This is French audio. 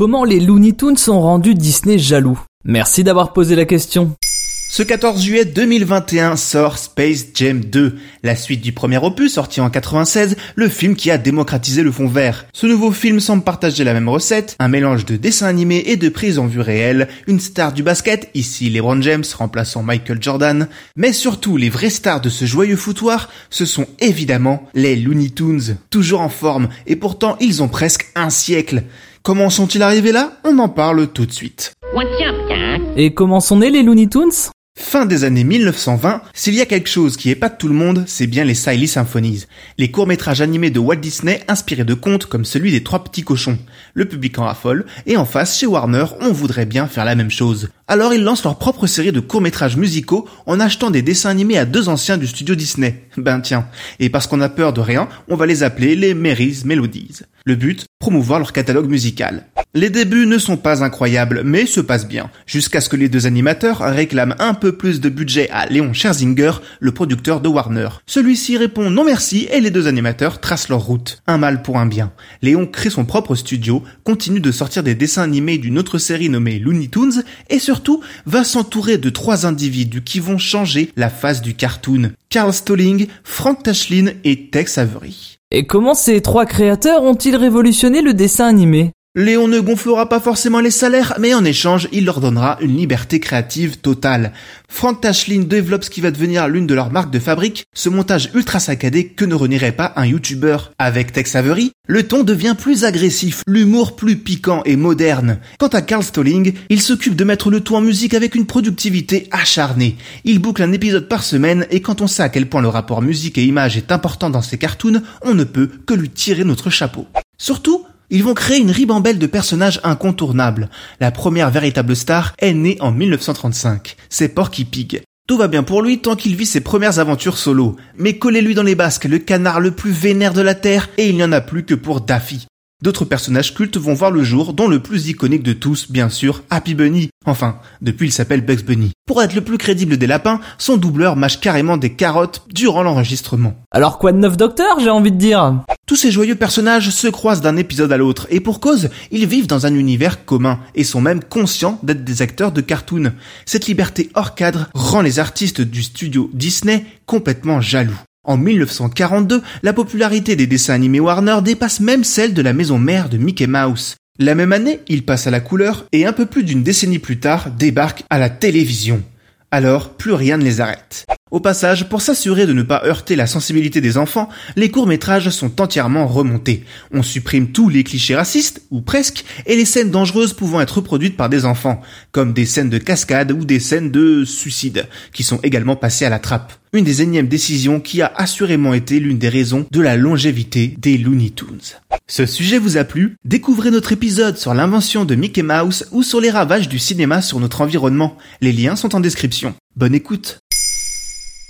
Comment les Looney Tunes ont rendu Disney jaloux Merci d'avoir posé la question. Ce 14 juillet 2021 sort Space Jam 2, la suite du premier opus sorti en 96, le film qui a démocratisé le fond vert. Ce nouveau film semble partager la même recette, un mélange de dessin animé et de prise en vue réelle, une star du basket, ici LeBron James remplaçant Michael Jordan, mais surtout les vraies stars de ce joyeux foutoir, ce sont évidemment les Looney Tunes, toujours en forme, et pourtant ils ont presque un siècle. Comment sont-ils arrivés là? On en parle tout de suite. Et comment sont nés les Looney Tunes? Fin des années 1920, s'il y a quelque chose qui épate tout le monde, c'est bien les Siley Symphonies, les courts-métrages animés de Walt Disney inspirés de contes comme celui des Trois Petits Cochons. Le public en raffole, et en face, chez Warner, on voudrait bien faire la même chose. Alors ils lancent leur propre série de courts-métrages musicaux en achetant des dessins animés à deux anciens du studio Disney. Ben tiens, et parce qu'on a peur de rien, on va les appeler les Mary's Melodies. Le but, promouvoir leur catalogue musical. Les débuts ne sont pas incroyables, mais se passent bien, jusqu'à ce que les deux animateurs réclament un peu plus de budget à Léon Scherzinger, le producteur de Warner. Celui-ci répond non merci et les deux animateurs tracent leur route. Un mal pour un bien. Léon crée son propre studio, continue de sortir des dessins animés d'une autre série nommée Looney Tunes, et surtout va s'entourer de trois individus qui vont changer la face du cartoon. Carl Stalling, Frank Tashlin et Tex Avery. Et comment ces trois créateurs ont-ils révolutionné le dessin animé? Léon ne gonflera pas forcément les salaires, mais en échange, il leur donnera une liberté créative totale. Frank Tashlin développe ce qui va devenir l'une de leurs marques de fabrique, ce montage ultra saccadé que ne renierait pas un YouTuber. Avec Tex Avery, le ton devient plus agressif, l'humour plus piquant et moderne. Quant à Carl Stalling, il s'occupe de mettre le tout en musique avec une productivité acharnée. Il boucle un épisode par semaine et quand on sait à quel point le rapport musique et image est important dans ses cartoons, on ne peut que lui tirer notre chapeau. Surtout, ils vont créer une ribambelle de personnages incontournables. La première véritable star est née en 1935. C'est Porky Pig. Tout va bien pour lui tant qu'il vit ses premières aventures solo. Mais collez-lui dans les basques le canard le plus vénère de la Terre et il n'y en a plus que pour Daffy. D'autres personnages cultes vont voir le jour, dont le plus iconique de tous, bien sûr, Happy Bunny. Enfin, depuis il s'appelle Bugs Bunny. Pour être le plus crédible des lapins, son doubleur mâche carrément des carottes durant l'enregistrement. Alors quoi de neuf docteur, j'ai envie de dire? Tous ces joyeux personnages se croisent d'un épisode à l'autre, et pour cause, ils vivent dans un univers commun, et sont même conscients d'être des acteurs de cartoon. Cette liberté hors cadre rend les artistes du studio Disney complètement jaloux. En 1942, la popularité des dessins animés Warner dépasse même celle de la maison mère de Mickey Mouse. La même année, il passe à la couleur et un peu plus d'une décennie plus tard, débarque à la télévision. Alors, plus rien ne les arrête. Au passage, pour s'assurer de ne pas heurter la sensibilité des enfants, les courts-métrages sont entièrement remontés. On supprime tous les clichés racistes, ou presque, et les scènes dangereuses pouvant être reproduites par des enfants, comme des scènes de cascade ou des scènes de suicide, qui sont également passées à la trappe. Une des énièmes décisions qui a assurément été l'une des raisons de la longévité des Looney Tunes. Ce sujet vous a plu? Découvrez notre épisode sur l'invention de Mickey Mouse ou sur les ravages du cinéma sur notre environnement. Les liens sont en description. Bonne écoute